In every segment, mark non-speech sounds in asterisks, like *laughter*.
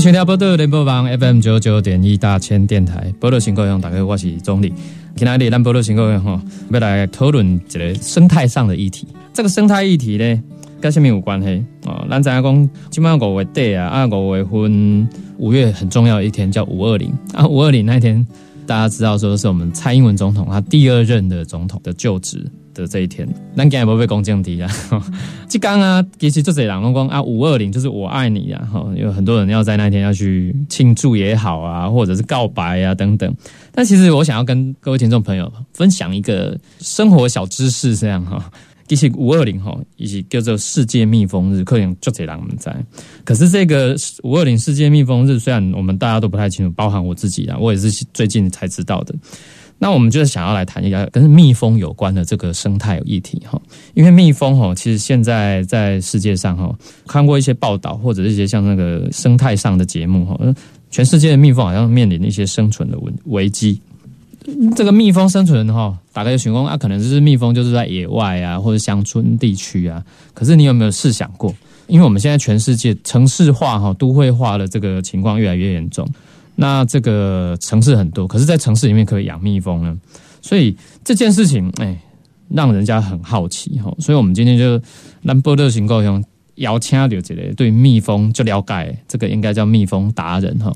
全条波多联播网 FM 九九点一大千电台，波多新高用，大家我是总理。今天的咱波多新高用哈，要来讨论一个生态上的议题。这个生态议题呢，跟什么有关系？哦，咱知影讲，今晚五月底啊，啊五月份五月很重要的一天叫五二零啊，五二零那天，大家知道说是我们蔡英文总统他第二任的总统的就职。的这一天，咱今日不被公降低啊！*laughs* 即刚啊，其实就这两龙光啊，五二零就是我爱你啊！哈，有很多人要在那天要去庆祝也好啊，或者是告白啊等等。但其实我想要跟各位听众朋友分享一个生活小知识，这样哈。其实五二零哈，以及叫做世界蜜蜂日，可能就这两们在。可是这个五二零世界蜜蜂日，虽然我们大家都不太清楚，包含我自己啊，我也是最近才知道的。那我们就是想要来谈一下跟蜜蜂有关的这个生态议题哈，因为蜜蜂哈，其实现在在世界上哈，看过一些报道或者一些像那个生态上的节目哈，全世界的蜜蜂好像面临一些生存的危危机。这个蜜蜂生存哈，打开询问啊，可能就是蜜蜂就是在野外啊或者乡村地区啊，可是你有没有试想过？因为我们现在全世界城市化哈、都会化的这个情况越来越严重。那这个城市很多，可是，在城市里面可以养蜜蜂呢，所以这件事情，哎，让人家很好奇哈。所以我们今天就让波特行高兄邀请到这个对蜜蜂就了解，这个应该叫蜜蜂达人哈，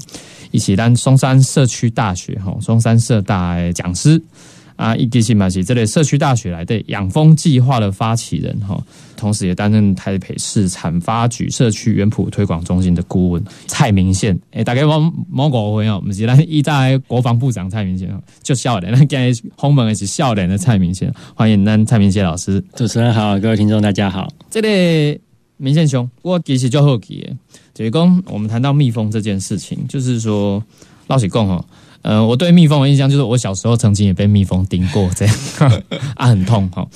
一起咱松山社区大学哈，松山社大讲师。啊，伊吉西马西这类社区大学来的养蜂计划的发起人哈，同时也担任台北市产发局社区园圃推广中心的顾问蔡明宪。哎，大概我某个朋友，我们是咱一代国防部长蔡明宪，就笑脸，那今日红门是笑脸的蔡明宪，欢迎咱蔡明宪老师。主持人好，各位听众大家好。这类明宪兄，我其实就好奇，就是讲我们谈到蜜蜂这件事情，就是说老实讲哦。呃，我对蜜蜂的印象就是我小时候曾经也被蜜蜂叮过，这样 *laughs* 啊很痛哈。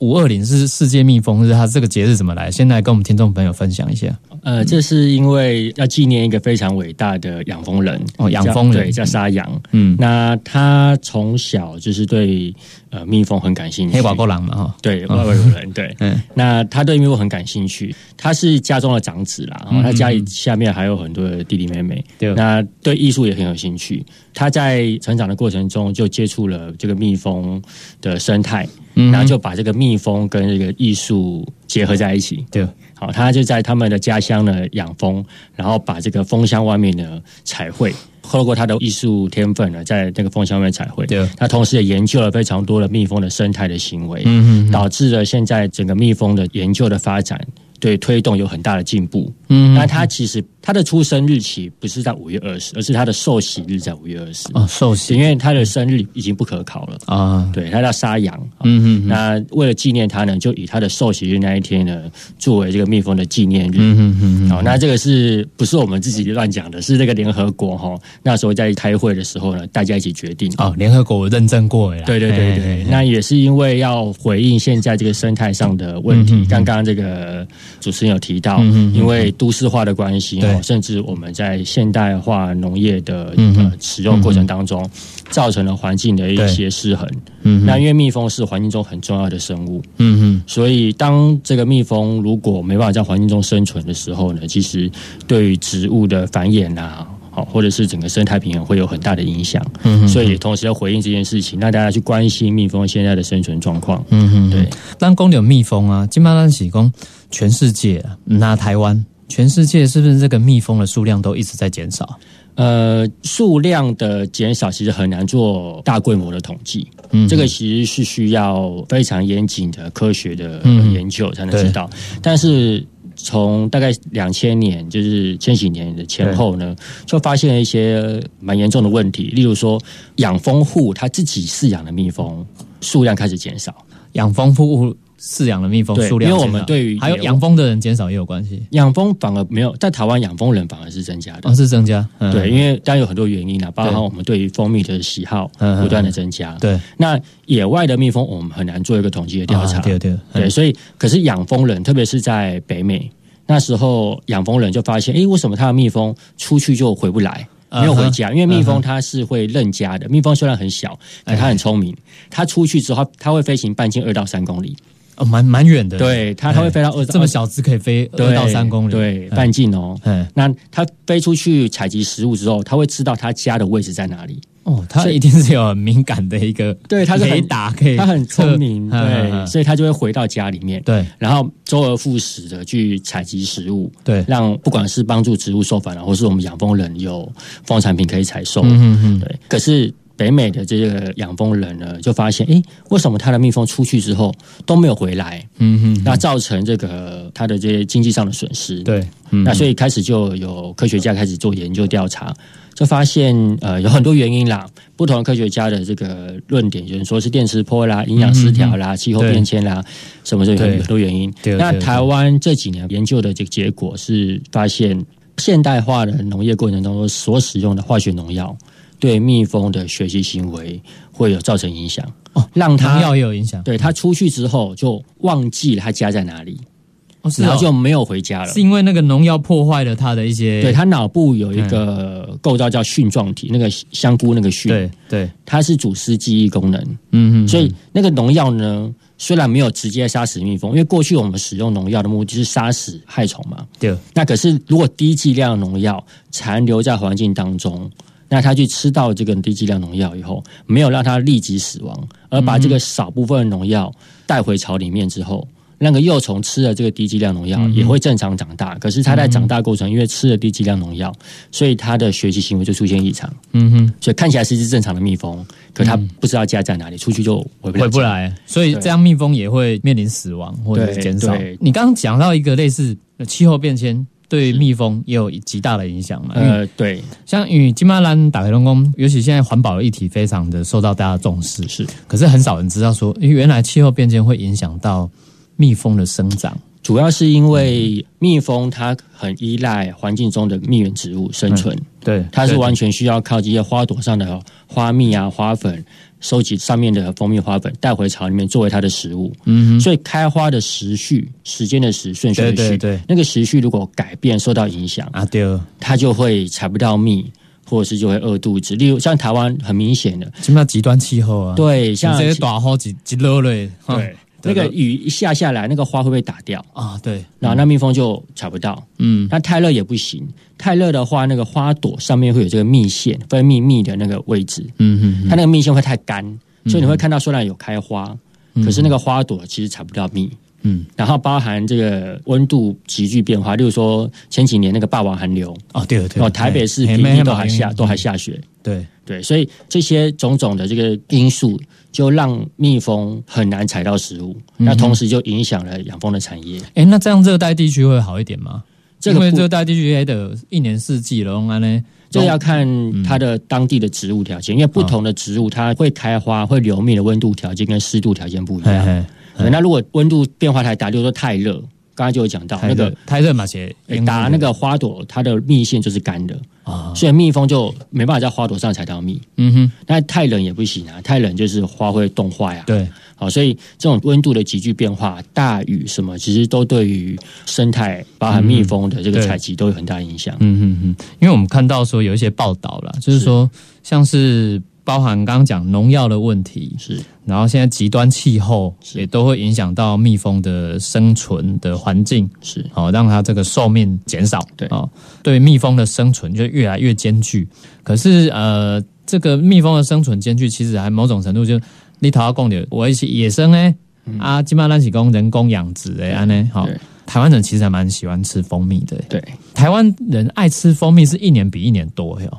五二零是世界蜜蜂日，它这个节日怎么来？先来跟我们听众朋友分享一下。呃，这是因为要纪念一个非常伟大的养蜂人哦，养蜂人叫沙羊。嗯，那他从小就是对呃蜜蜂很感兴趣，黑寡妇狼嘛哈。对，外国人对。*laughs* 嗯，那他对蜜蜂很感兴趣，他是家中的长子啦，然后他家里下面还有很多的弟弟妹妹。对，那对艺术也很有兴趣。他在成长的过程中就接触了这个蜜蜂的生态。然后就把这个蜜蜂跟这个艺术结合在一起，对，好，他就在他们的家乡呢养蜂，然后把这个蜂箱外面呢彩绘，透过他的艺术天分呢，在那个蜂箱外面彩绘，对，他同时也研究了非常多的蜜蜂的生态的行为，嗯嗯，导致了现在整个蜜蜂的研究的发展，对推动有很大的进步，嗯，那他其实。他的出生日期不是在五月二十，而是他的受洗日在五月二十。哦，受洗，因为他的生日已经不可考了啊。对，他叫沙羊。嗯嗯。那为了纪念他呢，就以他的受洗日那一天呢，作为这个蜜蜂的纪念日。嗯嗯嗯。好，那这个是不是我们自己乱讲的？是这个联合国哈，那时候在开会的时候呢，大家一起决定。哦，联合国认证过呀。对对对对。那也是因为要回应现在这个生态上的问题。刚刚这个主持人有提到，因为都市化的关系。甚至我们在现代化农业的呃使用过程当中，造成了环境的一些失衡。嗯，那因为蜜蜂是环境中很重要的生物，嗯哼，所以当这个蜜蜂如果没办法在环境中生存的时候呢，其实对于植物的繁衍啊，好或者是整个生态平衡会有很大的影响。嗯，所以同时要回应这件事情，让大家去关心蜜蜂现在的生存状况。嗯哼，对，当公牛蜜蜂啊，金马兰喜公全世界那台湾。全世界是不是这个蜜蜂的数量都一直在减少？呃，数量的减少其实很难做大规模的统计，嗯，这个其实是需要非常严谨的科学的研究才能知道。但是从大概两千年，就是千禧年的前后呢，就发现了一些蛮严重的问题，例如说养蜂户他自己饲养的蜜蜂数量开始减少。养蜂户饲养的蜜蜂数量，因为我们对于还有养蜂的人减少也有关系。养蜂反而没有，在台湾养蜂人反而是增加的，是增加。对，因为当然有很多原因啦，包括我们对于蜂蜜的喜好不断的增加。对，那野外的蜜蜂我们很难做一个统计的调查。对对对，所以可是养蜂人，特别是在北美那时候，养蜂人就发现，哎，为什么他的蜜蜂出去就回不来？没有回家，因为蜜蜂它是会认家的。蜜蜂虽然很小，但它很聪明。它出去之后，它会飞行半径二到三公里，哦，蛮蛮远的。对，它它会飞到二这么小只可以飞二到三公里，对，半径哦。嗯，那它飞出去采集食物之后，它会知道它家的位置在哪里。哦，它一定是有很敏感的一个，*laughs* 对，它是可以打，可以，它很聪明，对，所以它就会回到家里面，对，然后周而复始的去采集食物，对，让不管是帮助植物授粉啊，或是我们养蜂人有蜂产品可以采收，嗯嗯，对。可是北美的这个养蜂人呢，就发现，哎，为什么他的蜜蜂出去之后都没有回来？嗯哼，那造成这个他的这些经济上的损失，对，那所以开始就有科学家开始做研究调查。就发现，呃，有很多原因啦。不同的科学家的这个论点，有人说是电磁波啦、营养失调啦、气候变迁啦，什么这很多原因。那台湾这几年研究的这个结果是发现，现代化的农业过程当中所使用的化学农药，对蜜蜂的学习行为会有造成影响。哦，让它农药也有影响。对它出去之后就忘记了它家在哪里。然后就没有回家了，是因为那个农药破坏了他的一些。对他脑部有一个构造叫蕈状体，那个香菇那个蕈，对对，它是主司记忆功能。嗯嗯，所以那个农药呢，虽然没有直接杀死蜜蜂，因为过去我们使用农药的目的是杀死害虫嘛。对。那可是如果低剂量农药残留在环境当中，那他去吃到这个低剂量农药以后，没有让它立即死亡，而把这个少部分农药带回巢里面之后。那个幼虫吃了这个低剂量农药也会正常长大，可是它在长大过程因为吃了低剂量农药，所以它的学习行为就出现异常。嗯哼，所以看起来是一只正常的蜜蜂，可它不知道家在哪里，出去就回不回不来，所以这样蜜蜂也会面临死亡或者是减少。你刚刚讲到一个类似气候变迁对蜜蜂也有极大的影响嘛？呃，对，像与金马兰打开龙宫，尤其现在环保的议题非常的受到大家重视，是，可是很少人知道说，原来气候变迁会影响到。蜜蜂的生长，主要是因为蜜蜂它很依赖环境中的蜜源植物生存，对，它是完全需要靠这些花朵上的花蜜啊、花粉，收集上面的蜂蜜花粉带回巢里面作为它的食物。嗯，所以开花的时序、时间的时顺序的序，对，那个时序如果改变、受到影响啊，对，它就会采不到蜜，或者是就会饿肚子。例如像台湾很明显的，什么叫极端气候啊？对，像这些大好几几热嘞，对。那个雨一下下来，那个花会不会打掉啊？对，然后那蜜蜂就采不到。嗯，那太热也不行，太热的话，那个花朵上面会有这个蜜腺分泌蜜的那个位置。嗯嗯，它那个蜜腺会太干，所以你会看到虽然有开花，可是那个花朵其实采不到蜜。嗯，然后包含这个温度急剧变化，例如说前几年那个霸王寒流哦，对对，哦，台北市平地都还下都还下雪。对对，所以这些种种的这个因素。就让蜜蜂很难采到食物，那同时就影响了养蜂的产业。哎，那这样热带地区会好一点吗？因为热带地区也得一年四季龙，安呢，这要看它的当地的植物条件，因为不同的植物它会开花、会流蜜的温度条件跟湿度条件不一样。那如果温度变化太大，就是说太热。刚才就有讲到那个太热嘛，且打那个花朵，它的蜜腺就是干的啊，所以蜜蜂就没办法在花朵上采到蜜。嗯哼，那太冷也不行啊，太冷就是花会冻坏啊。对，好，所以这种温度的急剧变化、大雨什么，其实都对于生态，包含蜜蜂的这个采集都有很大影响。嗯嗯嗯，因为我们看到说有一些报道了，就是说像是。包含刚刚讲农药的问题是，然后现在极端气候也都会影响到蜜蜂的生存的环境是，哦，让它这个寿命减少。对。哦，对蜜蜂的生存就越来越艰巨。可是呃，这个蜜蜂的生存艰巨，其实还某种程度就你头要供的，我一起野生呢啊，基本上那起供人工养殖的安呢，好，台湾人其实还蛮喜欢吃蜂蜜的，对，台湾人爱吃蜂蜜是一年比一年多哟。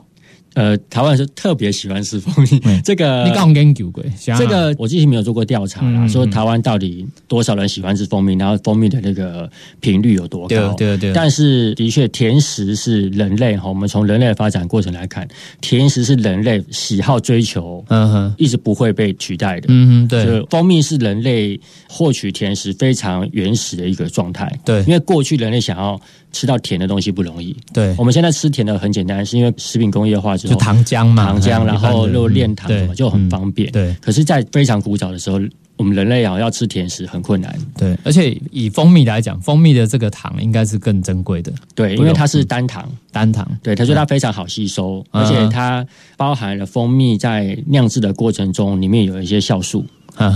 呃，台湾是特别喜欢吃蜂蜜。*laughs* 这个你刚研究过？这个我之前没有做过调查啦，说台湾到底多少人喜欢吃蜂蜜，然后蜂蜜的那个频率有多高？对对对。但是的确，甜食是人类哈，我们从人类的发展过程来看，甜食是人类喜好追求，嗯哼，一直不会被取代的。嗯哼，对。蜂蜜是人类获取甜食非常原始的一个状态。对，因为过去人类想要吃到甜的东西不容易。对，我们现在吃甜的很简单，是因为食品工业化。就糖浆嘛，糖浆，然后又炼糖，什么就很方便。对，可是，在非常古早的时候，我们人类啊要吃甜食很困难。对，而且以蜂蜜来讲，蜂蜜的这个糖应该是更珍贵的。对，因为它是单糖，单糖。对，它说它非常好吸收，而且它包含了蜂蜜在酿制的过程中，里面有一些酵素。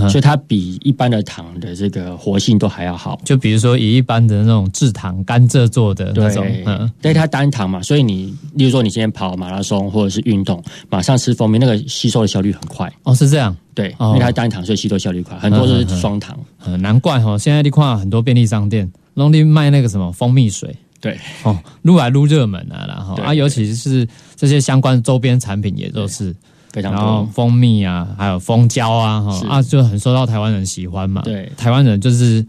所以它比一般的糖的这个活性都还要好。就比如说以一般的那种制糖甘蔗做的那种，嗯，对它单糖嘛，所以你，例如说你今天跑马拉松或者是运动，马上吃蜂蜜，那个吸收的效率很快。哦，是这样，对，因为它单糖，所以吸收效率快。很多都是双糖，难怪哈，现在你看很多便利商店，拢里卖那个什么蜂蜜水，对，哦，撸来撸热门啊，然后啊，尤其是这些相关周边产品也都是。然后蜂蜜啊，还有蜂胶啊，哈啊，就很受到台湾人喜欢嘛。对，台湾人就是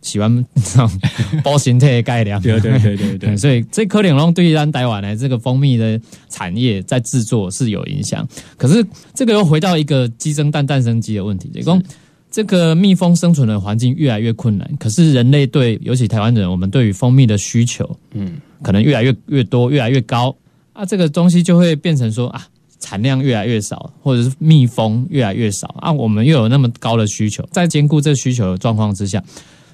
喜欢这种 *laughs* 包形态的改良。对对对对对。*laughs* 所以这颗领龙对于咱台湾呢这个蜂蜜的产业在制作是有影响。可是这个又回到一个鸡生蛋蛋生鸡的问题，就讲这个蜜蜂生存的环境越来越困难。可是人类对，尤其台湾人，我们对于蜂蜜的需求，嗯，可能越来越越多，越来越高啊。这个东西就会变成说啊。产量越来越少，或者是蜜蜂越来越少啊，我们又有那么高的需求，在兼顾这需求的状况之下，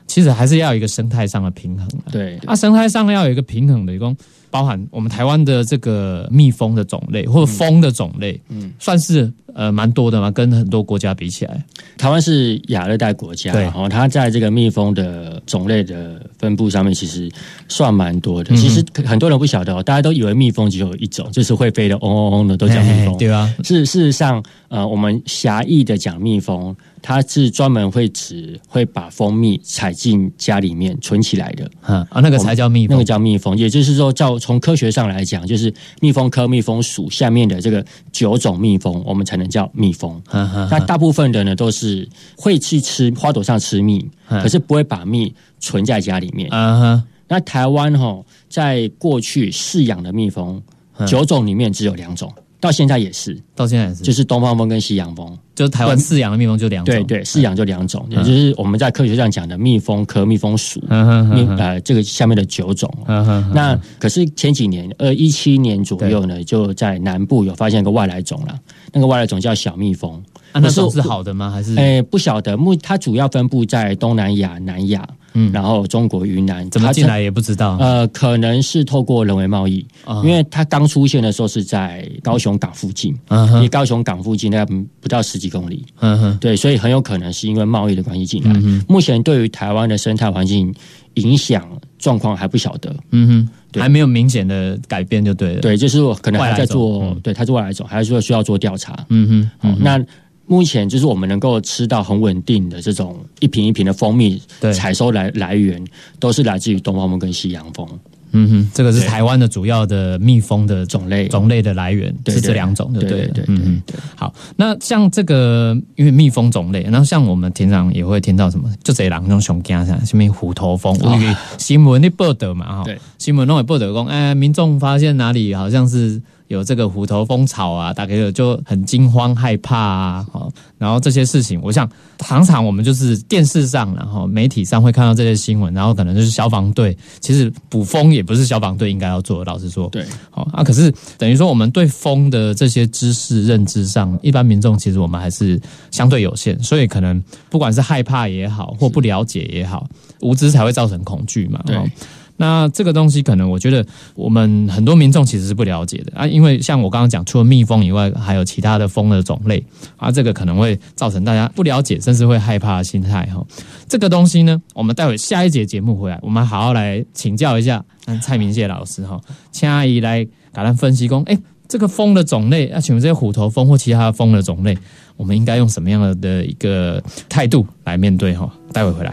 其实还是要有一个生态上的平衡。对，啊，生态上要有一个平衡的，一共包含我们台湾的这个蜜蜂的种类或者蜂的种类，嗯，算是。呃，蛮多的嘛，跟很多国家比起来，台湾是亚热带国家，然后它在这个蜜蜂的种类的分布上面，其实算蛮多的。其实很多人不晓得哦，大家都以为蜜蜂只有一种，就是会飞的嗡嗡嗡的都叫蜜蜂，*laughs* 对啊。是事实上，呃，我们狭义的讲蜜蜂，它是专门会指会把蜂蜜采进家里面存起来的，啊，那个才叫蜜，那个叫蜜蜂。也就是说，叫从科学上来讲，就是蜜蜂科蜜蜂属下面的这个九种蜜蜂，我们才。能叫蜜蜂，那大部分的呢都是会去吃花朵上吃蜜，可是不会把蜜存在家里面。那台湾哈，在过去饲养的蜜蜂九种里面只有两种。到现在也是，到现在也是，就是东方蜂跟西洋蜂，就是台湾饲养的蜜蜂就两种，对对，饲养就两种，也就是我们在科学上讲的蜜蜂科蜜蜂属，蜜呃这个下面的九种。那可是前几年，呃一七年左右呢，就在南部有发现一个外来种了，那个外来种叫小蜜蜂。那种是好的吗？还是？诶，不晓得。目它主要分布在东南亚、南亚，嗯，然后中国云南。怎么进来也不知道。呃，可能是透过人为贸易，因为它刚出现的时候是在高雄港附近，离高雄港附近大概不到十几公里。嗯哼，对，所以很有可能是因为贸易的关系进来。目前对于台湾的生态环境影响状况还不晓得。嗯哼，还没有明显的改变就对了。对，就是我可能还在做，对，它是外来种，还是说需要做调查。嗯哼，好，那。目前就是我们能够吃到很稳定的这种一瓶一瓶的蜂蜜，采收来来源都是来自于东方蜂跟西洋蜂。嗯哼，这个是台湾的主要的蜜蜂的种类种类的来源是这两种，对对对，嗯嗯。好，那像这个因为蜜蜂种类，然后像我们平常也会听到什么，就这两种熊家像什么虎头蜂，因为新闻的报道嘛哈，新闻弄会报道讲，哎，民众发现哪里好像是。有这个虎头蜂巢啊，大概就很惊慌害怕啊，好，然后这些事情，我想常常我们就是电视上，然后媒体上会看到这些新闻，然后可能就是消防队，其实捕蜂也不是消防队应该要做的，老实说，对，好啊，可是等于说我们对蜂的这些知识认知上，一般民众其实我们还是相对有限，所以可能不管是害怕也好，或不了解也好，无知才会造成恐惧嘛，对。那这个东西可能，我觉得我们很多民众其实是不了解的啊，因为像我刚刚讲，除了蜜蜂以外，还有其他的蜂的种类啊，这个可能会造成大家不了解，甚至会害怕的心态哈。这个东西呢，我们待会下一节节目回来，我们好好来请教一下蔡明谢老师哈，请阿姨来给咱分析工，哎，这个蜂的种类，啊，请问这些虎头蜂或其他蜂的种类，我们应该用什么样的一个态度来面对哈？待会回来。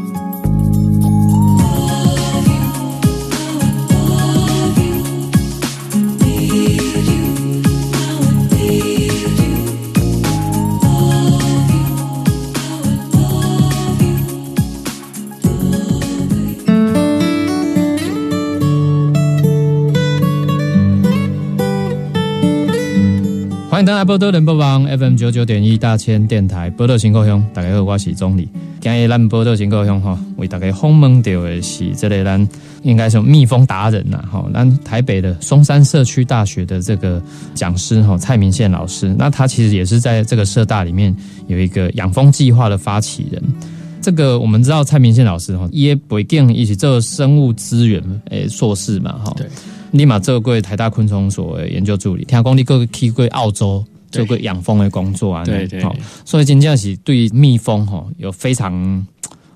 欢迎登来波多人播网 FM 九九点一大千电台波多新故乡，大家好，我是钟理。今日咱波多新故乡哈，为大家访问到的是这类咱应该是蜜蜂达人呐哈，咱台北的松山社区大学的这个讲师哈蔡明宪老师，那他其实也是在这个社大里面有一个养蜂计划的发起人。这个我们知道蔡明宪老师哈，也不定一起做生物资源诶硕士嘛哈。立马做过台大昆虫所研究助理，听讲你各个去过澳洲做过养蜂的工作啊，对对，所以真正是对蜜蜂哈有非常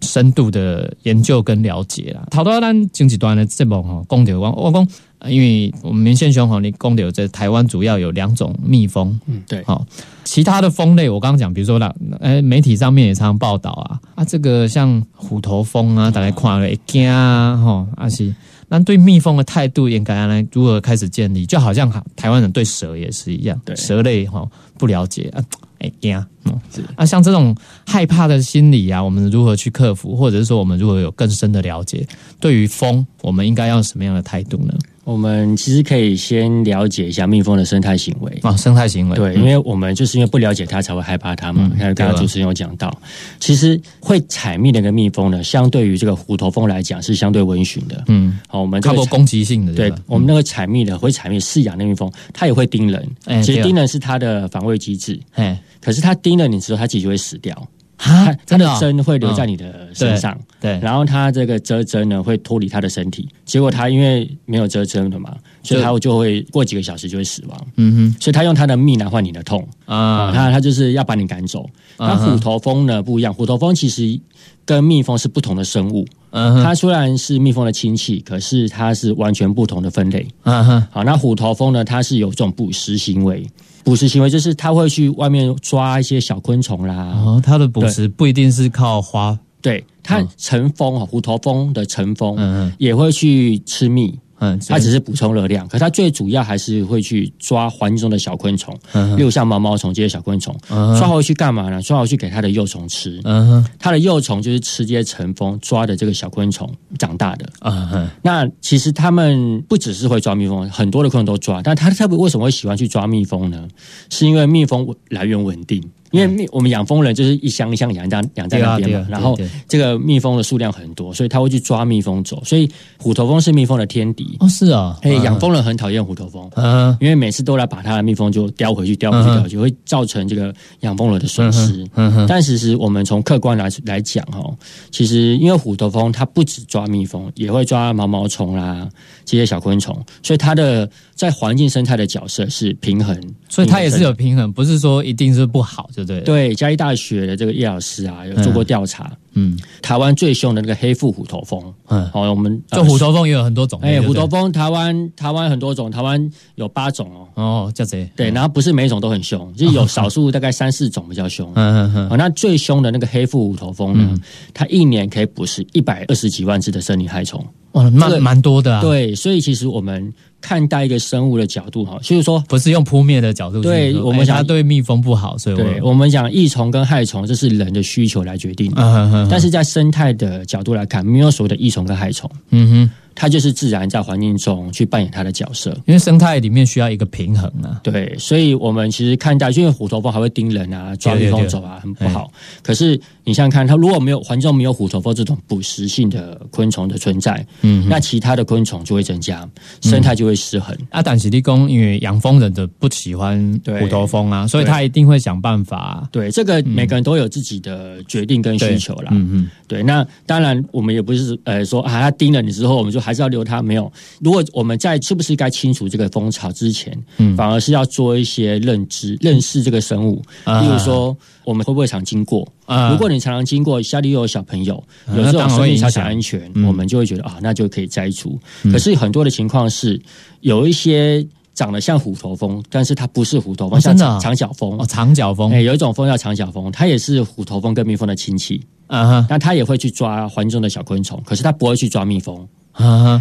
深度的研究跟了解啦。好多咱经济端的节目哈，讲到我我讲，因为我们明宪兄哈，你讲到在台湾主要有两种蜜蜂，嗯对，好，其他的蜂类我刚刚讲，比如说啦，呃，媒体上面也常常报道啊啊，这个像虎头蜂啊，大家看了一惊啊，吼，啊是。那对蜜蜂的态度应该来如何开始建立？就好像台湾人对蛇也是一样，蛇类哈不了解啊，哎呀，嗯，啊，像这种害怕的心理啊，我们如何去克服？或者是说，我们如何有更深的了解，对于蜂，我们应该要什么样的态度呢？我们其实可以先了解一下蜜蜂的生态行为啊，生态行为对，因为我们就是因为不了解它才会害怕它嘛。刚刚主持人有讲到，其实会采蜜的个蜜蜂呢，相对于这个虎头蜂来讲是相对温驯的。嗯，好，我们差不攻击性的，对我们那个采蜜的会采蜜饲养的蜜蜂，它也会叮人。其实叮人是它的防卫机制，哎，可是它叮了你之后，它其实会死掉。它它的针会留在你的身上，对，然后它这个蛰针呢会脱离它的身体，结果它因为没有蛰针的嘛，所以它就会过几个小时就会死亡。嗯哼，所以它用它的蜜来换你的痛。啊，它它就是要把你赶走。那虎头蜂呢不一样，虎头蜂其实跟蜜蜂是不同的生物，嗯它虽然是蜜蜂的亲戚，可是它是完全不同的分类。嗯哼，好，那虎头蜂呢，它是有这种捕食行为。捕食行为就是它会去外面抓一些小昆虫啦。哦，它的捕食不一定是靠花，对它成蜂啊，虎头蜂的成蜂，嗯嗯，也会去吃蜜。嗯，它只是补充热量，可它最主要还是会去抓环境中的小昆虫，嗯例如像毛毛虫这些小昆虫，抓回去干嘛呢？抓回去给它的幼虫吃。嗯哼，它的幼虫就是吃这些成蜂抓的这个小昆虫长大的。嗯哼，那其实它们不只是会抓蜜蜂，很多的昆虫都抓，但它特别为什么会喜欢去抓蜜蜂呢？是因为蜜蜂来源稳定。因为蜜，我们养蜂人就是一箱一箱养在养在那边嘛，然后这个蜜蜂的数量很多，所以他会去抓蜜蜂走。所以虎头蜂是蜜蜂的天敌。哦，是啊，哎，养蜂人很讨厌虎头蜂，嗯，因为每次都来把他的蜜蜂就叼回去，叼回去，叼回去，会造成这个养蜂人的损失。嗯但其实我们从客观来来讲哦，其实因为虎头蜂它不止抓蜜蜂，也会抓毛毛虫啦这些小昆虫，所以它的在环境生态的角色是平衡，所以它也是有平衡，不是说一定是不好，对不对？对，嘉义大学的这个叶老师啊，有做过调查。嗯，台湾最凶的那个黑腹虎头蜂，嗯，好，我们就虎头蜂也有很多种。哎，虎头蜂，台湾台湾很多种，台湾有八种哦。哦，叫谁？对，然后不是每一种都很凶，就有少数大概三四种比较凶。嗯嗯嗯。好，那最凶的那个黑腹虎头蜂呢？它一年可以捕食一百二十几万只的森林害虫。哇，那蛮多的啊。对，所以其实我们。看待一个生物的角度哈，就是说不是用扑灭的角度，对我们想对蜜蜂不好，所以对我们讲益虫跟害虫，这是人的需求来决定的。但是在生态的角度来看，没有所谓的益虫跟害虫。嗯哼。它就是自然在环境中去扮演它的角色，因为生态里面需要一个平衡啊。对，所以我们其实看待，因为虎头蜂还会叮人啊，抓蜜蜂走啊，很不好。可是你想想看，它如果没有环境中没有虎头蜂这种捕食性的昆虫的存在，嗯，那其他的昆虫就会增加，生态就会失衡。啊，但是立功，因为养蜂人的不喜欢虎头蜂啊，所以他一定会想办法。对，这个每个人都有自己的决定跟需求啦。嗯嗯，对。那当然，我们也不是呃说啊，它叮了你之后，我们就还是要留它没有。如果我们在是不是该清除这个蜂巢之前，嗯，反而是要做一些认知、认识这个生物。例如说，我们会不会常经过？啊，如果你常常经过，家里又有小朋友，有这种生命小小安全，我们就会觉得啊，那就可以摘除。可是很多的情况是，有一些长得像虎头蜂，但是它不是虎头蜂，哦像长角蜂哦，。长角蜂哎、，有一种蜂叫长角蜂，它也是虎头蜂跟蜜蜂的亲戚，啊哈但它也会去抓环境中的小昆虫，可是它不会去抓蜜蜂。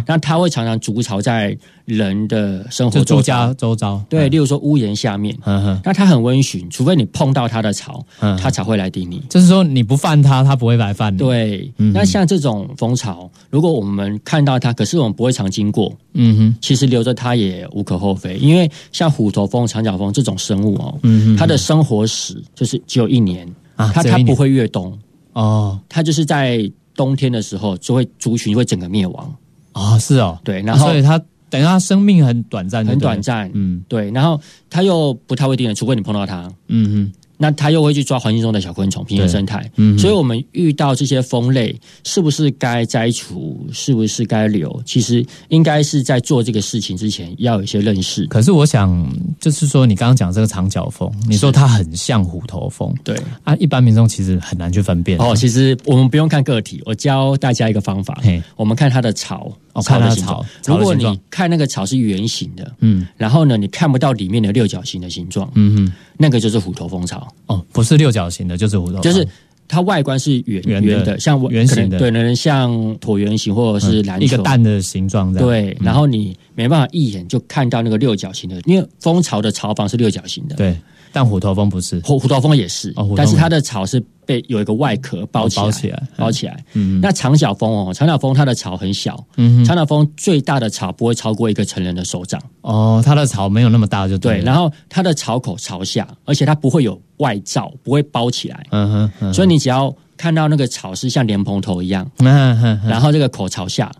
那它会常常筑巢在人的生活周遭，家周遭，对，例如说屋檐下面。那它很温驯，除非你碰到它的巢，嗯。它才会来叮你。就是说你不犯它，它不会来犯你。，对，嗯那像这种蜂巢，如果我们看到它，可是我们不会常经过，嗯哼，其实留着它也无可厚非。因为像虎头蜂、长角蜂这种生物哦，嗯哼，它的生活史就是只有一年，啊只有一年。它它不会越冬，哦。它就是在冬天的时候就会族群会整个灭亡。哦是哦，对，然后所以他等于他生命很短暂，很短，暂，嗯对，然后他又不太会叮人，除非你碰到他。嗯哼，那他又会去抓环境中的小昆虫，平衡生态。嗯所以我们遇到这些蜂类，是不是该摘除，是不是该留？其实应该是在做这个事情之前，要有一些认识。可是我想，就是说你刚刚讲这个长角蜂，你说它很像虎头蜂对，啊，一般民众其实很难去分辨。哦，其实我们不用看个体，我教大家一个方法嘿，我们看它的巢，哦看它的的形状巢巢的如果你看那个草是圆形的，嗯。然后呢，你看不到里面的六角形的形状，嗯哼，那个就是虎头蜂巢，哦，不是六角形的，就是虎头蜂，就是。它外观是圆圆的像圆形的。对，可能像椭圆形或者是篮球、嗯一个蛋的形状这样。对，然后你没办法一眼就看到那个六角形的，因为蜂巢的巢房是六角形的，对，但虎头蜂不是。虎虎头蜂也是，但是它的巢是被有一个外壳包起来，哦包起来包起来。嗯那长角蜂哦，长角蜂它的巢很小，长角蜂最大的巢不会超过一个成人的手掌，哦，它的巢没有那么大就对，了。然后它的巢口朝下，而且它不会有外罩，不会包起来，嗯哼，嗯所以你只要看到那个草是像莲蓬头一样，然后这个口朝下，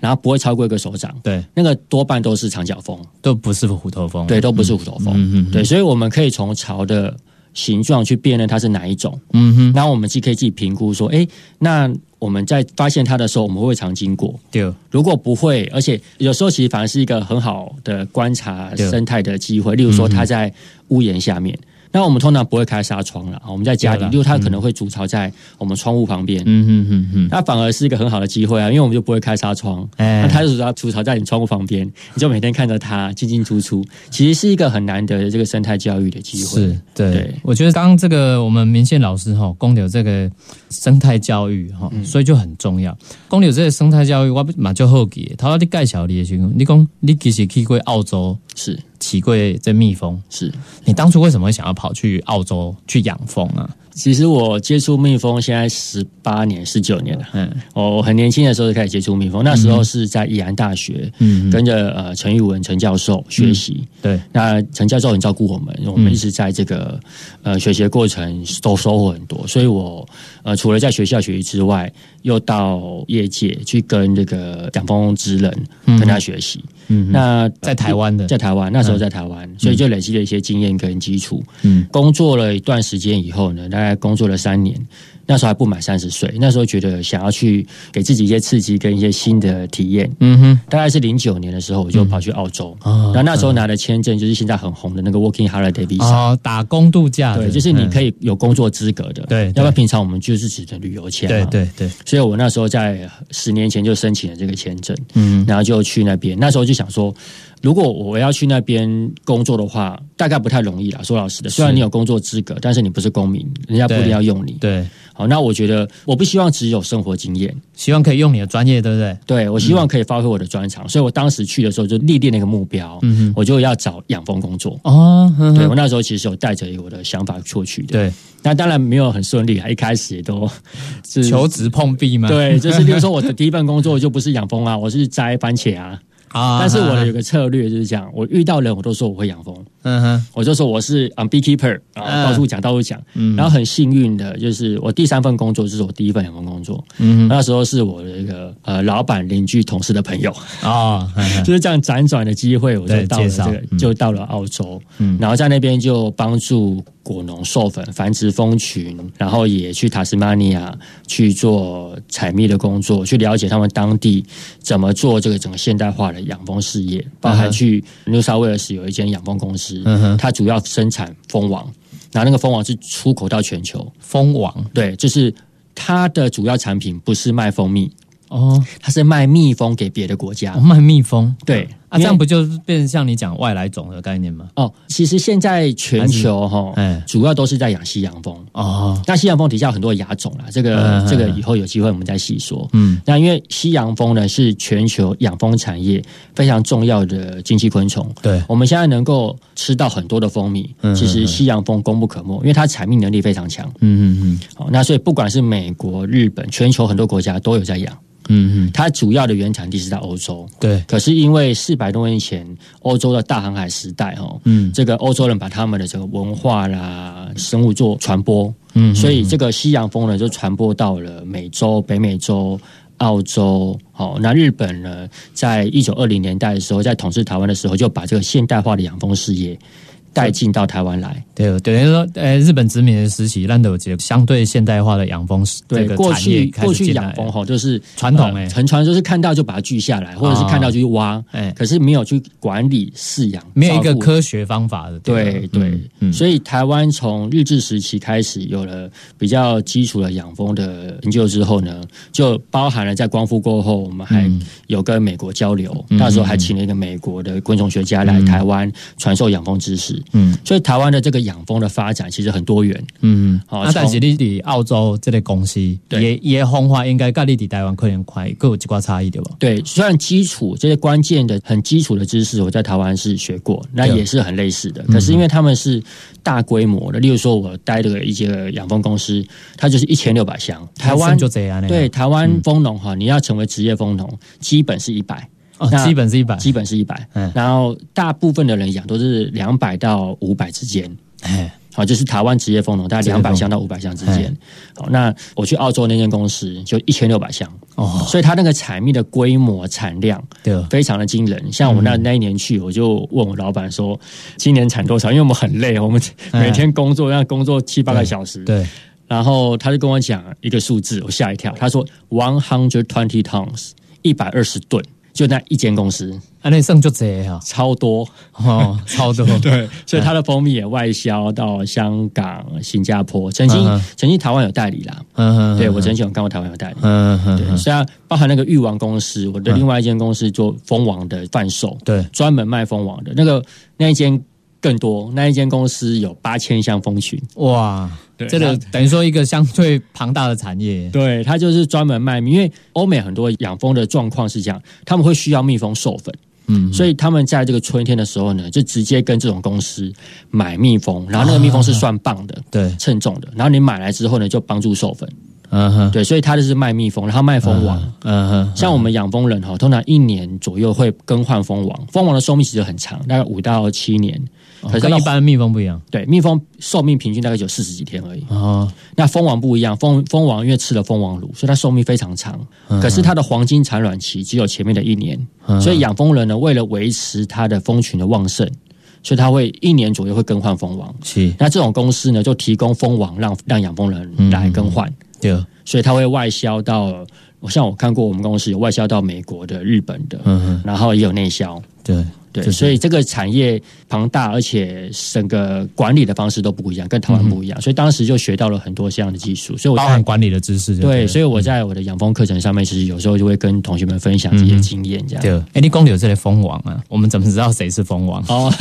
然后不会超过一个手掌，对，那个多半都是长角蜂。都不是虎头蜂。对，，都不是虎头蜂。嗯嗯嗯对，所以我们可以从巢的形状去辨认它是哪一种。嗯哼，然后我们既可以自己评估说，哎，那我们在发现它的时候，我们会不会常经过？对，如果不会，而且有时候其实反而是一个很好的观察生态的机会。例如说，它在屋檐下面。那我们通常不会开纱窗了，我们在家里，对啦。例如它可能会筑巢在我们窗户旁边，嗯嗯嗯嗯，那反而是一个很好的机会啊，因为我们就不会开纱窗，哎。那它就是要筑巢在你窗户旁边，你就每天看着它进进出出，其实是一个很难得的这个生态教育的机会。是对。对，我觉得刚刚这个我们明宪老师哈，公牛这个生态教育哈，嗯。所以就很重要。公牛这个生态教育，我马就好奇，他说你介绍你的时候，你讲你其实去过澳洲，是骑过这蜜蜂，是，你当初为什么会想要跑去澳洲去养蜂啊？其实我接触蜜蜂现在十八年、十九年了。嗯。我很年轻的时候就开始接触蜜蜂，那时候是在宜兰大学，嗯，跟着呃陈玉文陈教授学习。对，那陈教授很照顾我们，我们一直在这个呃学习的过程都收获很多，所以我呃除了在学校学习之外，又到业界去跟这个养蜂之人跟他学习。嗯，那在台湾的，在台湾那时候在台湾，所以就累积了一些经验跟基础。嗯。工作了一段时间以后呢，大概工作了三年，那时候还不满三十岁，那时候觉得想要去给自己一些刺激跟一些新的体验。嗯哼，大概是零九年的时候，我就跑去澳洲，哦然后那时候拿的签证就是现在很红的那个 Working Holiday Visa，、哦，打工度假的，对，就是你可以，有工作资格的，对对。要不然平常我们就是指的旅游签嘛，对对对，所以我那时候在十年前就申请了这个签证，嗯。然后就去那边。那时候就想说，如果我要去那边工作的话，大概不太容易啦。说老实的，虽然你有工作资格，但是你不是公民，人家不一定要用你。对，好，那我觉得我不希望只有生活经验，希望可以用你的专业，对不对？对我希望可以发挥我的专长，所以我当时去的时候就立定了一个目标，我就要找养蜂工作。哦，对我那时候其实有带着我的想法出去的，对，那当然没有很顺利啊，一开始也都是求职碰壁嘛？对，就是比如说我的第一份工作就不是养蜂啊，我是摘番茄啊，啊，但是我的有个策略就是这样，我遇到人我都说我会养蜂，嗯哼，我就说我是嗯 beekeeper 啊，嗯。到处讲到处讲，嗯。然后很幸运的就是我第三份工作就是我第一份养蜂工作，嗯那时候是我的一个呃老板、邻居、同事的朋友，*laughs* 啊，就是这样辗转的机会，我就到了就到了澳洲，嗯。然后在那边就帮助果农授粉、繁殖蜂群，然后也去塔斯马尼亚去做采蜜的工作，去了解他们当地怎么做这个整个现代化的养蜂事业，包含去 New South Wales 有一间养蜂公司，嗯哼，它主要生产蜂王，然后那个蜂王是出口到全球，蜂王？对，就是它的主要产品不是卖蜂蜜，哦，它是卖蜜蜂给别的国家。哦，卖蜜蜂，对。啊，这样不就是变成像你讲外来种的概念吗？哦，其实现在全球哈，哎，主要都是在养西洋蜂哦。那西洋蜂底下有很多亚种啦，这个这个以后有机会我们再细说。嗯，那因为西洋蜂呢是全球养蜂产业非常重要的经济昆虫。对，我们现在能够吃到很多的蜂蜜，其实西洋蜂功不可没，因为它采蜜能力非常强。嗯嗯嗯。好，那所以不管是美国、日本，全球很多国家都有在养。嗯嗯，它主要的原产地是在欧洲，对。可是因为四百多年前欧洲的大航海时代，哦，嗯，这个欧洲人把他们的这个文化啦、生物做传播，嗯，所以这个西洋风呢就传播到了美洲、北美洲、澳洲，好，那日本呢，在一九二零年代的时候，在统治台湾的时候，就把这个现代化的养蜂事业。带进到台湾来，对，等于说，呃，日本殖民的时期，兰德杰相对现代化的养蜂，对，过去过去养蜂哈，就是传统哎，沉船就是看到就把它锯下来，或者是看到就去挖，哎，可是没有去管理饲养，没有一个科学方法的，对。对，所以台湾从日治时期开始有了比较基础的养蜂的研究之后呢，就包含了在光复过后，我们还有跟美国交流，那时候还请了一个美国的昆虫学家来台湾传授养蜂知识。嗯，所以台湾的这个养蜂的发展其实很多元。嗯，好，那但是你伫澳洲这类公司，也也风化应该跟你伫台湾可能快各有几挂差异对吧？对，虽然基础这些关键的很基础的知识，我在台湾是学过，那也是很类似的。可是因为他们是大规模的，例如说我待的一些养蜂公司，它就是一千六百箱。台湾就这样，对，台湾蜂农哈，你要成为职业蜂农，基本是一百。基本是一百，基本是一百。嗯，然后大部分的人养都是两百到五百之间。哎，好，就是台湾职业蜂农大概两百箱到五百箱之间。好，那我去澳洲那间公司就一千六百箱。哦，所以它那个采蜜的规模产量对非常的惊人。像我那那一年去，我就问我老板说，今年产多少？因为我们很累，我们每天工作要工作七八个小时。对，然后他就跟我讲一个数字，我吓一跳。他说，one hundred twenty tons，一百二十吨。就那一间公司，啊，那剩就这啊，超多。哦，超多，*laughs* 对，*laughs* 所以它的蜂蜜也外销到香港、新加坡，曾经曾经台湾有代理啦，嗯，对我曾经有看过台湾有代理，嗯嗯，对，虽然包含那个玉王公司，我的另外一间公司做蜂王的贩售，对，专门卖蜂王的。那个那一间。更多那一间公司有八千箱蜂群。哇，这个等于说一个相对庞大的产业。对，它就是专门卖蜜，因为欧美很多养蜂的状况是这样，他们会需要蜜蜂授粉，嗯，所以他们在这个春天的时候呢，就直接跟这种公司买蜜蜂，然后那个蜜蜂是算磅的，对，称重的，然后你买来之后呢，就帮助授粉。嗯哼，对，所以他就是卖蜜蜂，然后卖蜂王。嗯哼，像我们养蜂人哈，通常一年左右会更换蜂王，蜂王的寿命其实很长，大概五到七年。可跟一般蜜蜂不一样，对，蜜蜂寿命平均大概有四十几天而已。哦，那蜂王不一样，蜂蜂王因为吃了蜂王乳，所以它寿命非常长。可是它的黄金产卵期只有前面的一年，所以养蜂人呢，为了维持它的蜂群的旺盛，所以他会一年左右会更换蜂王。是，那这种公司呢，就提供蜂王让让养蜂人来更换。对，所以他会外销到，像我看过我们公司有外销到美国的、日本的，嗯然后也有内销。对。对，所以这个产业庞大，而且整个管理的方式都不一样，跟台湾不一样，所以当时就学到了很多这样的技术。所以我包含管理的知识。对，所以我在我的养蜂课程上面，其实有时候就会跟同学们分享这些经验。这样。对，哎，你公里有这类蜂王啊？我们怎么知道谁是蜂王？哦，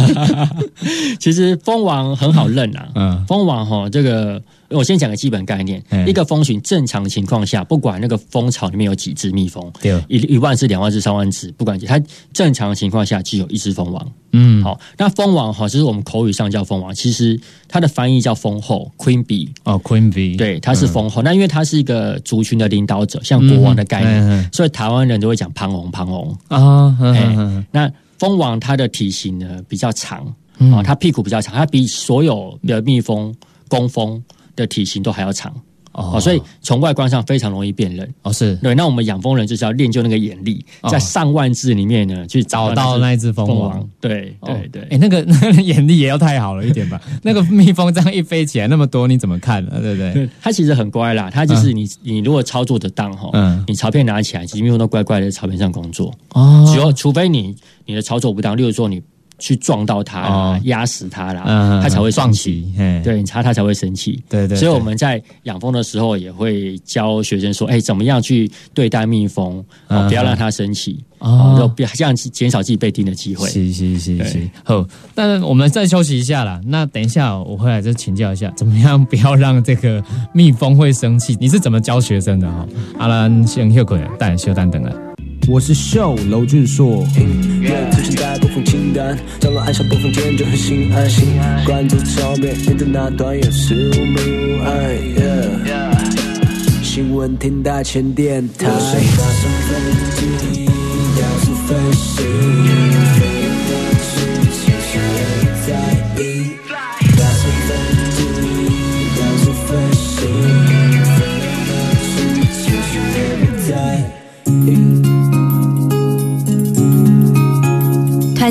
*laughs* 其实蜂王很好认啊。嗯，蜂王哈，这个。我先讲个基本概念，一个蜂群正常情况下，不管那个蜂巢里面有几只蜜蜂，一一万只、两万只、三万只，不管它正常情况下只有一只蜂王。嗯，好，那蜂王哈，就是我们口语上叫蜂王，其实它的翻译叫蜂后 （queen bee）。哦，queen bee，对，它是蜂后。那因为它是一个族群的领导者，像国王的概念，所以台湾人都会讲庞龙，庞龙啊。那蜂王它的体型呢比较长啊，它屁股比较长，它比所有的蜜蜂、工蜂。的体型都还要长哦，所以从外观上非常容易辨认哦。是对，那我们养蜂人就是要练就那个眼力，在上万只里面呢去找到那一只蜂王。对对对，哎，那个 *laughs* 那个眼力也要太好了一点吧？那个蜜蜂这样一飞起来那么多，你怎么看呢？对不对？它其实很乖啦，它就是你你如果操作得当哈，嗯，你草片拿起来，其实蜜蜂都乖乖的在草片上工作哦。只要除非你你的操作不当，例如说你。去撞到它、压死它啦，它才会生气。对，它它才会生气。对对。所以我们在养蜂的时候，也会教学生说：“哎，怎么样去对待蜜蜂？不要让它生气，哦，不要这样减少自己被叮的机会。”是是是是。好，那我们再休息一下啦。那等一下我回来再请教一下，怎么样不要让这个蜜蜂会生气？你是怎么教学生的哈？阿兰先休息，等休等等了。我是秀楼俊硕。音乐出现在播放清单，角落按下播放键就很心安心。关注超边沿着那段有事无名无碍。新闻听大千电台。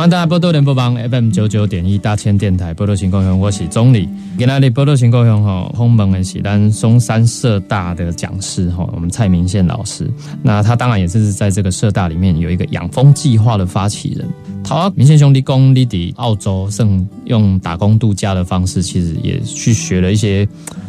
欢迎大家波多联播帮 FM 九九点一大千电台波多情况乡，我是钟理。今天的波多情况乡吼，轰门的是咱松山社大的讲师吼，我们蔡明宪老师。那他当然也是在这个社大里面有一个养蜂计划的发起人。他明宪兄弟公弟弟澳洲，甚用打工度假的方式，其实也去学了一些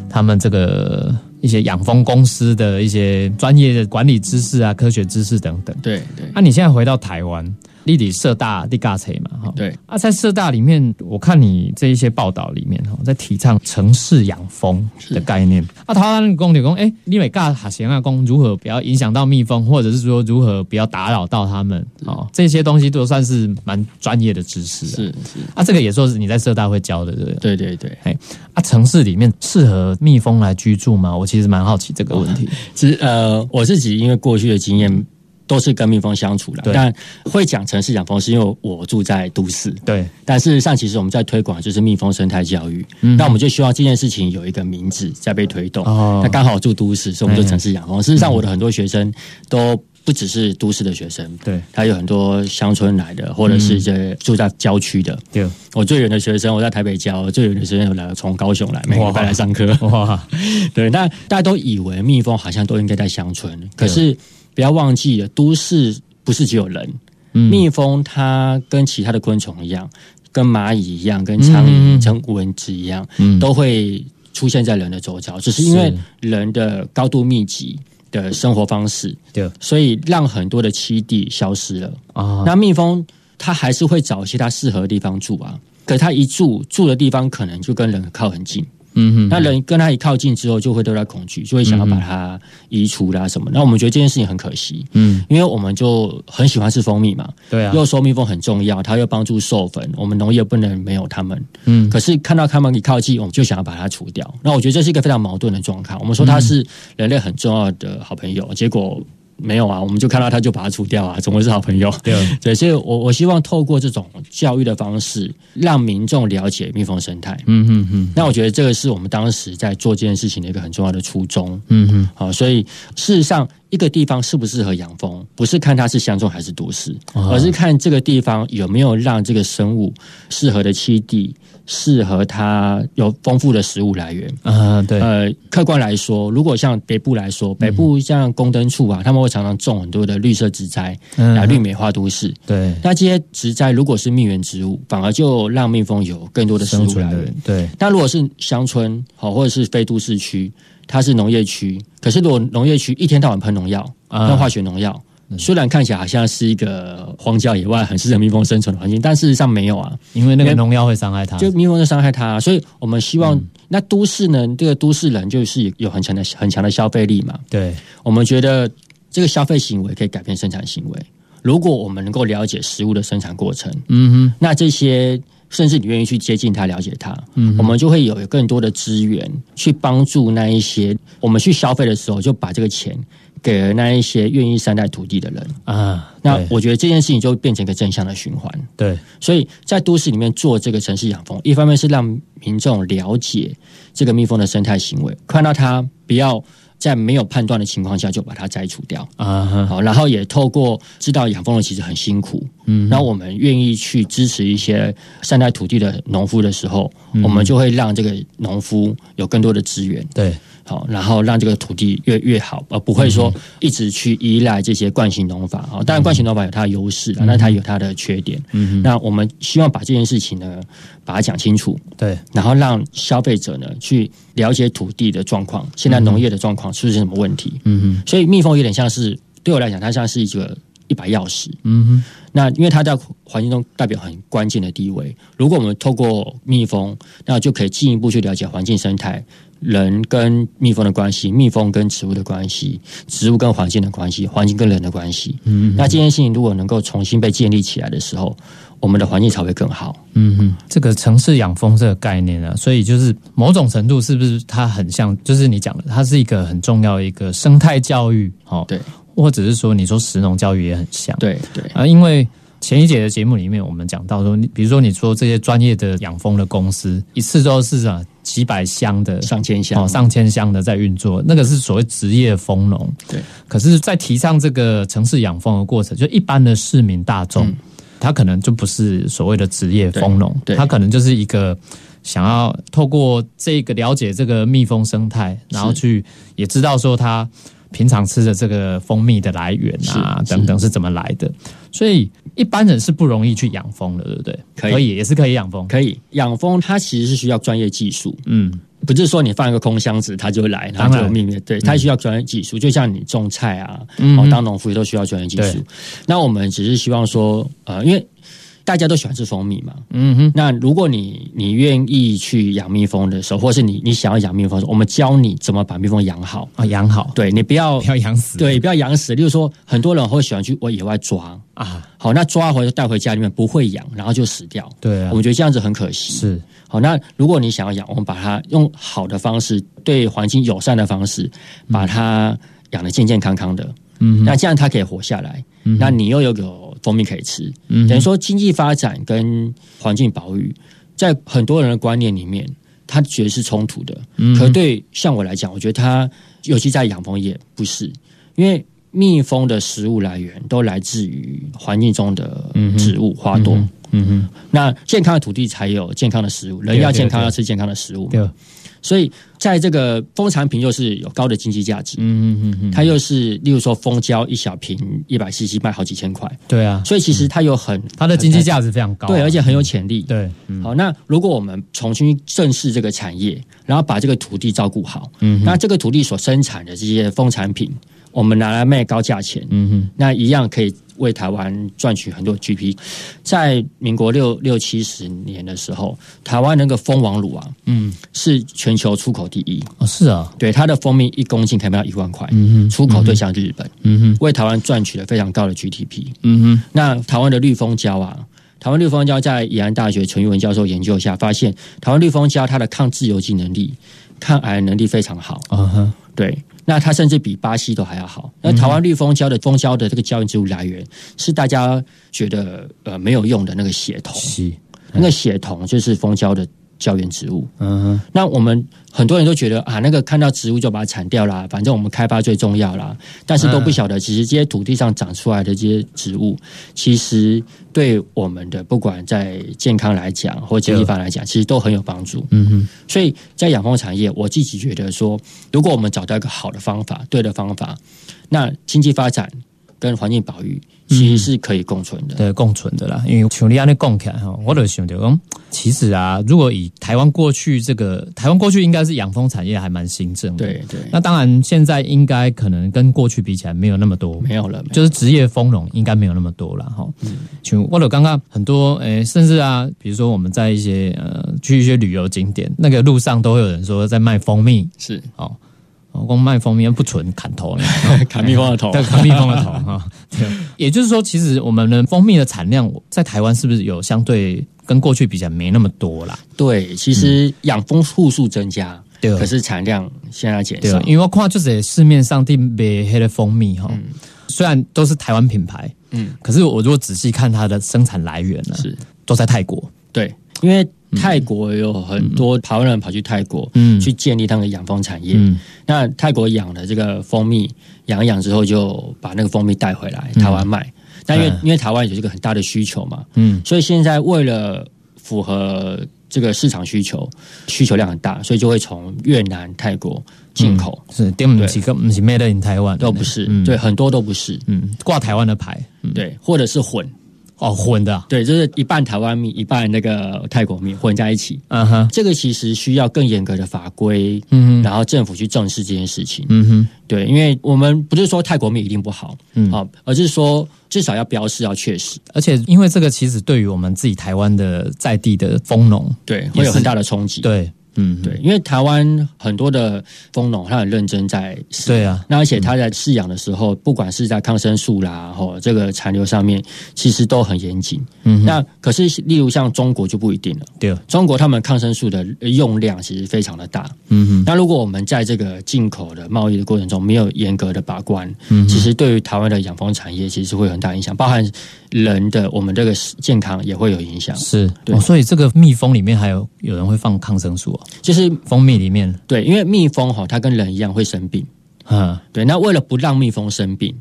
他们这个一些养蜂公司的一些专业的管理知识啊、科学知识等等。对对。那你现在回到台湾？立体社大立嘎车嘛，哈，对啊，在社大里面，我看你这一些报道里面哈，在提倡城市养蜂的概念。啊，台湾公理工，哎，立美嘎哈贤啊工如何不要影响到蜜蜂，或者是说如何不要打扰到他们？哦，这些东西都算是蛮专业的知识。是是啊，这个也说是你在社大会教的，对不对？对对对。哎，啊，城市里面适合蜜蜂来居住吗？我其实蛮好奇这个问题。*laughs* 其实呃，我自己因为过去的经验。都是跟蜜蜂相处了，但会讲城市养蜂是因为我住在都市。对，但事实上，其实我们在推广就是蜜蜂生态教育。那我们就希望这件事情有一个名字在被推动。那刚好住都市，所以我们就城市养蜂。事实上，我的很多学生都不只是都市的学生，对，他有很多乡村来的，或者是这住在郊区的。对，我最远的学生我在台北教，最远的学生有来从高雄来，每个礼拜来上课。哇，*laughs* 对，那大家都以为蜜蜂好像都应该在乡村，可是不要忘记了都市。不是只有人，蜜蜂它跟其他的昆虫一样，跟蚂蚁一样，跟苍蝇、跟蚊子一样，都会出现在人的周遭。只是因为人的高度密集的生活方式，对，所以让很多的栖地消失了啊。那蜜蜂它还是会找一些它适合的地方住啊，可它一住住的地方可能就跟人靠很近。嗯哼，那人跟他一靠近之后，就会对他恐惧，就会想要把它移除啦什么。那我们觉得这件事情很可惜，嗯，因为我们就很喜欢吃蜂蜜嘛，对啊，又说蜜蜂很重要，它又帮助授粉，我们农业不能没有它们，嗯。可是看到它们一靠近，我们就想要把它除掉。那我觉得这是一个非常矛盾的状态。我们说它是人类很重要的好朋友，结果。没有啊，我们就看到他就把它除掉啊，怎么会是好朋友？对，*laughs* 对，所以我我希望透过这种教育的方式，让民众了解蜜蜂生态。嗯嗯嗯。那我觉得这个是我们当时在做这件事情的一个很重要的初衷。嗯嗯。好，所以事实上，一个地方适不适合养蜂，不是看它是乡中还是都市，而是看这个地方有没有让这个生物适合的栖地。适合它有丰富的食物来源。啊，对。呃，客观来说，如果像北部来说，北部像宫灯处啊，他们会常常种很多的绿色植栽来绿美化都市。对。那这些植栽如果是蜜源植物，反而就让蜜蜂有更多的食物来源。对。但如果是乡村好，或者是非都市区，它是农业区，可是如果农业区一天到晚喷农药、喷化学农药。虽然看起来好像是一个荒郊野外很适合蜜蜂生存的环境，但事实上没有啊，因为那个农药会伤害它，就蜜蜂会伤害它，所以我们希望那都市呢，这个都市人就是有很强的很强的消费力嘛。对，我们觉得这个消费行为可以改变生产行为。如果我们能够了解食物的生产过程，嗯哼，那这些甚至你愿意去接近它、了解它，嗯，我们就会有更多的资源去帮助那一些我们去消费的时候，就把这个钱。给了那一些愿意善待土地的人啊。那我觉得这件事情就变成一个正向的循环。对，所以在都市里面做这个城市养蜂，一方面是让民众了解这个蜜蜂的生态行为，看到它不要。在没有判断的情况下就把它摘除掉。啊，好，然后也透过知道养蜂人其实很辛苦，嗯，那我们愿意去支持一些善待土地的农夫的时候，我们就会让这个农夫有更多的资源，对。好，然后让这个土地越越好，而不会说一直去依赖这些惯性农法。好，当然惯性农法有它的优势，那它有它的缺点。嗯，那我们希望把这件事情呢，把它讲清楚。对，然后让消费者呢去了解土地的状况，现在农业的状况出现什么问题。嗯哼，所以蜜蜂有点像是对我来讲，它像是一个一把钥匙。嗯哼，那因为它在环境中代表很关键的地位。如果我们透过蜜蜂，那就可以进一步去了解环境生态。人跟蜜蜂的关系，蜜蜂跟植物的关系，植物跟环境的关系，环境跟人的关系。嗯，那这件事情如果能够重新被建立起来的时候，我们的环境才会更好。嗯哼，这个城市养蜂这个概念啊，所以就是某种程度是不是它很像，就是你讲的，它是一个很重要的一个生态教育。哦，对，或者是说你说食农教育也很像。对对啊，因为。前一节的节目里面，我们讲到说，你比如说你说这些专业的养蜂的公司，一次都是啊几百箱的、上千箱哦、上千箱的在运作，那个是所谓职业蜂农。对，可是，在提倡这个城市养蜂的过程，就一般的市民大众，他可能就不是所谓的职业蜂农，他可能就是一个想要透过这个了解这个蜜蜂生态，然后去也知道说他。平常吃的这个蜂蜜的来源啊，等等是怎么来的？所以一般人是不容易去养蜂的，对不对？可以，也是可以养蜂。可以养蜂，它其实是需要专业技术。嗯，不是说你放一个空箱子它就会来，它就有秘密。对，它需要专业技术。就像你种菜啊，哦，当农夫也都需要专业技术。那我们只是希望说，呃，因为。大家都喜欢吃蜂蜜嘛，嗯哼。那如果你你愿意去养蜜蜂的时候，或是你你想要养蜜蜂的时候，我们教你怎么把蜜蜂养好啊，养好。对你不要不要养死，对，不要养死。例如说，很多人会喜欢去我野外抓啊，好，那抓回来带回家里面不会养，然后就死掉。对，我们觉得这样子很可惜。是，好，那如果你想要养，我们把它用好的方式，对环境友善的方式，把它养的健健康康的。嗯，那这样它可以活下来。嗯，那你又有个蜂蜜可以吃。嗯，等于说经济发展跟环境保育，在很多人的观念里面，他觉得是冲突的。嗯，可对像我来讲，我觉得它，尤其在养蜂业，不是因为蜜蜂的食物来源都来自于环境中的植物花朵。嗯哼，那健康的土地才有健康的食物，人要健康要吃健康的食物。对。所以，在这个蜂产品又是有高的经济价值，嗯嗯嗯它又是，例如说蜂胶一小瓶一百 CC 卖好几千块，对啊，所以其实它有很它的经济价值非常高，对，而且很有潜力，对，好，那如果我们重新正视这个产业，然后把这个土地照顾好，嗯，那这个土地所生产的这些蜂产品。我们拿来卖高价钱，嗯哼，那一样可以为台湾赚取很多 GP。在民国六六七十年的时候，台湾那个蜂王乳啊，嗯，是全球出口第一。哦，是啊，对，它的蜂蜜一公斤可以卖到一万块，嗯哼，出口对象日本，嗯哼，为台湾赚取了非常高的 GDP，嗯哼。那台湾的绿蜂胶啊，台湾绿蜂胶在宜安大学陈玉文教授研究下发现，台湾绿蜂胶它的抗自由基能力、抗癌能力非常好，嗯哼，对。那它甚至比巴西都还要好。那台湾绿蜂胶的蜂胶的这个胶原植物来源是大家觉得呃没有用的那个血酮，那个血酮就是蜂胶的。胶原植物，嗯，那我们很多人都觉得啊，那个看到植物就把它铲掉啦，反正我们开发最重要啦。但是都不晓得，其实这些土地上长出来的这些植物，其实对我们的不管在健康来讲或经济方来讲，其实都很有帮助。嗯哼，所以在养蜂产业，我自己觉得说，如果我们找到一个好的方法、对的方法，那经济发展跟环境保育。其实是可以共存的，对，共存的啦。因为像你安尼讲起来哈，我就想到讲，其实啊，如果以台湾过去这个，台湾过去应该是养蜂产业还蛮兴盛的，对对。那当然，现在应该可能跟过去比起来没有那么多，没有了，就是职业蜂农应该没有那么多了哈。嗯，像我者刚刚很多诶，甚至啊，比如说我们在一些呃去一些旅游景点，那个路上都会有人说在卖蜂蜜，是哦。光卖蜂蜜不纯砍头，*laughs* 砍蜜蜂的头，对，砍蜜蜂的头 *laughs* 哈。对，也就是说，其实我们的蜂蜜的产量在台湾是不是有相对跟过去比较没那么多啦？对，其实养蜂户数增加，对。可是产量现在减对少，，因为我看就是市面上的卖黑的蜂蜜哈，虽然都是台湾品牌，嗯，可是我如果仔细看它的生产来源呢，是。都在泰国。对，因为泰国有很多台湾人跑去泰国，嗯。去建立他们的养蜂产业。嗯。那泰国养的这个蜂蜜，养一养之后就把那个蜂蜜带回来台湾卖。但因为嗯。因为台湾有这个很大的需求嘛，嗯。所以现在为了符合这个市场需求，需求量很大，所以就会从越南、泰国进口，是，对不是个不是 made in 台湾都不是，嗯。对，很多都不是，嗯，挂台湾的牌，嗯，对，或者是混，哦，混的。啊，对，就是一半台湾蜜，一半那个泰国蜜混在一起。嗯哼，这个其实需要更严格的法规，嗯哼，然后政府去正视这件事情。嗯哼，对，因为我们不是说泰国蜜一定不好，嗯。好、而是说至少要标示要确实，而且因为这个其实对于我们自己台湾的在地的蜂农，对，会有很大的冲击。对，嗯，对，因为台湾很多的蜂农他很认真在饲对啊，那而且他在饲养的时候，不管是在抗生素啦，或这个残留上面，其实都很严谨。嗯，那可是，例如像中国就不一定了。对，中国他们抗生素的用量其实非常的大。嗯哼，那如果我们在这个进口的贸易的过程中没有严格的把关，嗯其实对于台湾的养蜂产业其实会有很大影响，包含人的我们这个健康也会有影响。是，对。哦，所以这个蜜蜂里面还有有人会放抗生素哦，就是蜂蜜里面，对，因为蜜蜂哈，它跟人一样会生病。嗯，对，那为了不让蜜蜂生病，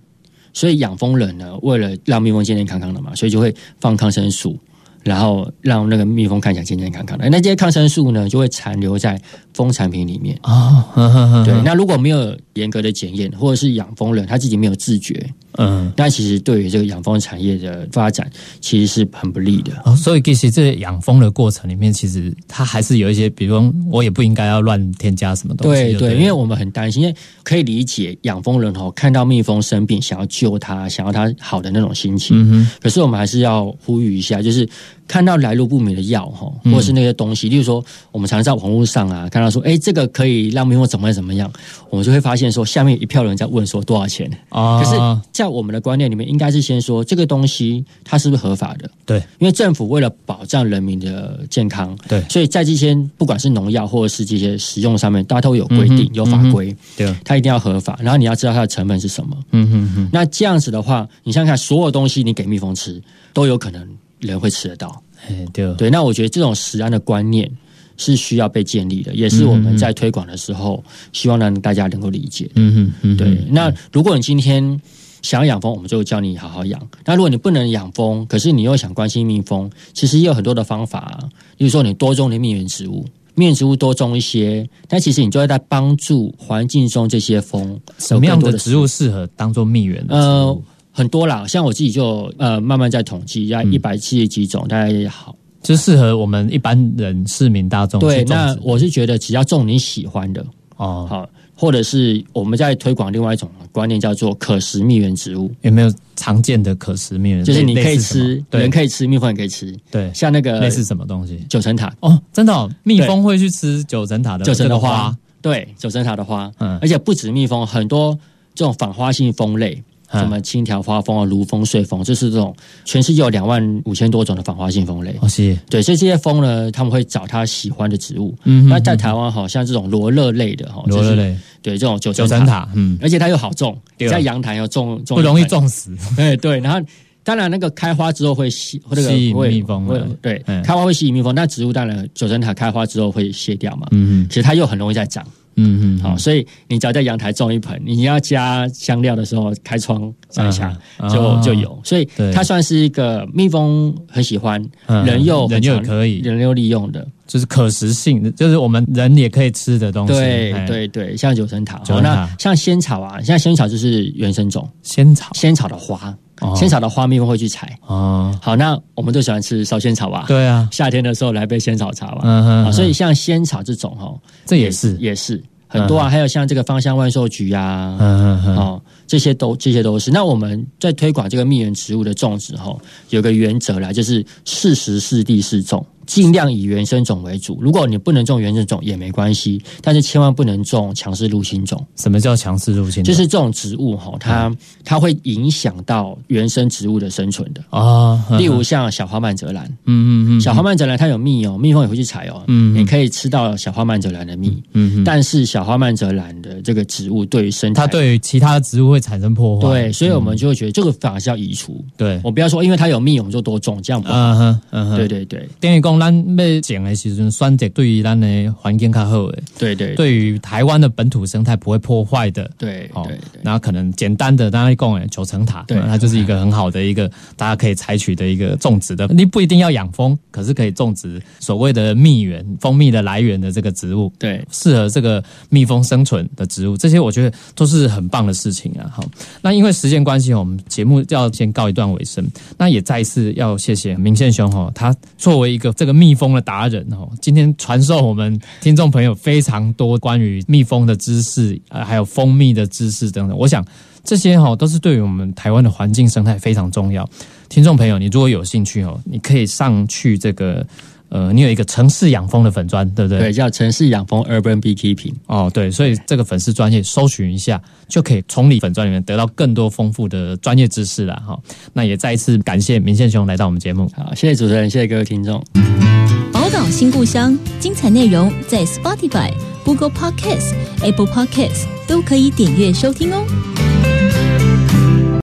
所以养蜂人呢，为了让蜜蜂健健康康的嘛，所以就会放抗生素，然后让那个蜜蜂看起来健健康康的。那这些抗生素呢，就会残留在蜂产品里面。哦，呵呵呵对，那如果没有严格的检验，或者是养蜂人他自己没有自觉，嗯，那其实对于这个养蜂产业的发展，其实是很不利的。哦，所以其实这养蜂的过程里面，其实它还是有一些，比如说我也不应该要乱添加什么东西，对对，因为我们很担心，因为可以理解养蜂人哦，看到蜜蜂生病，想要救它，想要它好的那种心情。嗯哼，可是我们还是要呼吁一下，就是看到来路不明的药哈，或者是那些东西，例如说我们常常在网络上啊看到说，哎，这个可以让蜜蜂怎么样怎么样，我们就会发现说，下面有一票人在问说多少钱。啊，可是，在我们的观念里面，应该是先说这个东西它是不是合法的，对。因为政府为了保障人民的健康，对。所以在这些不管是农药或者是这些使用上面，大家都有规定、嗯有法规，对，它一定要合法，然后你要知道它的成本是什么。嗯哼哼，那这样子的话，你想想看，所有东西你给蜜蜂吃，都有可能人会吃得到。哎对，对，那我觉得这种食安的观念是需要被建立的，也是我们在推广的时候，希望让大家能够理解。嗯嗯嗯，对，那如果你今天想要养蜂，我们就教你好好养。那如果你不能养蜂，可是你又想关心蜜蜂，其实也有很多的方法、啊，例如说你多种点蜜源植物。蜜源植物多种一些，但其实你就会在帮助环境中这些蜂什么样的植物适合当做蜜源呃物？，很多啦，像我自己就呃慢慢在统计，大概嗯。一百七十几种，大概好。就适合我们一般人市民大众对，那我是觉得只要种你喜欢的，哦，好，或者是我们在推广另外一种观念，叫做可食蜜源植物，有没有常见的可食蜜源？就是你可以吃，对。人可以吃，蜜蜂也可以吃。对，像那个类似什么东西？九层塔，哦，真的、哦，蜜蜂会去吃九层塔的九层的花，对，九层塔的花，嗯。而且不止蜜蜂，很多这种反花性蜂类。嗯。什么青条花蜂啊、芦蜂、碎蜂，就是这种全世界有两万五千多种的反花性蜂类。哦是，对，所以这些蜂呢，他们会找他喜欢的植物。嗯哼那在台湾，好像这种罗勒类的哈，就是罗勒类。对这种九九层层塔，嗯，而且它又好种，在阳台要种种不容易。种死，*laughs* 哎对，然后当然那个开花之后会吸，那 *laughs* 个吸引会蜜蜂会啊对，嗯。开花会吸引蜜蜂。那植物当然九层塔开花之后会谢掉嘛，嗯其实它又很容易再长。嗯嗯，好，所以你只要在阳台种一盆，你要加香料的时候开窗摘一下嗯就哦就有。所以它算是一个蜜蜂很喜欢，嗯。人又人又可以。人又利用的。就是可食性的，就是我们人也可以吃的东西。对哎，对对，像九层塔，那像仙草啊，像仙草就是原生种，仙草，仙草的花，哦仙草的花蜜蜂会去采。哦，好，那我们都喜欢吃烧仙草吧？，对啊，夏天的时候来杯仙草茶吧。嗯哼啊，所以像仙草这种哈，这也是，也是很多啊，还有像这个芳香万寿菊啊，嗯嗯嗯，哦，这些都这些都是。那我们在推广这个蜜源植物的种植哈，有个原则啦，就是适时适地适种。尽量以原生种为主。如果你不能种原生种也没关系，但是千万不能种强势入侵种。什么叫强势入侵？就是这种植物哈，它它会影响到原生植物的生存的啊。例如像小花曼泽兰，嗯嗯嗯，小花曼泽兰它有蜜哦，蜜蜂也会去采哦，嗯，你可以吃到小花曼泽兰的蜜，嗯，但是小花曼泽兰的这个植物对于生态，它对于其他植物会产生破坏，对，所以我们就会觉得这个反而是要移除。对我不要说，因为它有蜜，我们就多种，这样不好。嗯哼，嗯哼，对对对，等于讲咱要种的时阵，选择对于咱的环境较好的，对对，对。于台湾的本土生态不会破坏的，对，哦，然后可能简单的，大家讲诶，九层塔，对，它就是一个很好的一个大家可以采取的一个种植的，你不一定要养蜂，可是可以种植所谓的蜜源、蜂蜜的来源的这个植物，对，适合这个蜜蜂生存的植物，这些我觉得都是很棒的事情啊。好，那因为时间关系，我们节目要先告一段尾声。那也再一次要谢谢明宪兄哈，他作为一个这个蜜蜂的达人哦，今天传授我们听众朋友非常多关于蜜蜂的知识，呃，还有蜂蜜的知识等等。我想这些哈都是对于我们台湾的环境生态非常重要。听众朋友，你如果有兴趣哦，你可以上去这个。呃，你有一个城市养蜂的粉砖，对不对？对，叫城市养蜂 Urban Beekeeping。哦，对，所以这个粉丝专业搜寻一下，就可以从你粉砖里面得到更多丰富的专业知识了哈。那也再一次感谢明宪兄来到我们节目。好，谢谢主持人，谢谢各位听众。宝岛新故乡，精彩内容在 Spotify、Google Podcasts、Apple Podcasts 都可以点阅收听哦。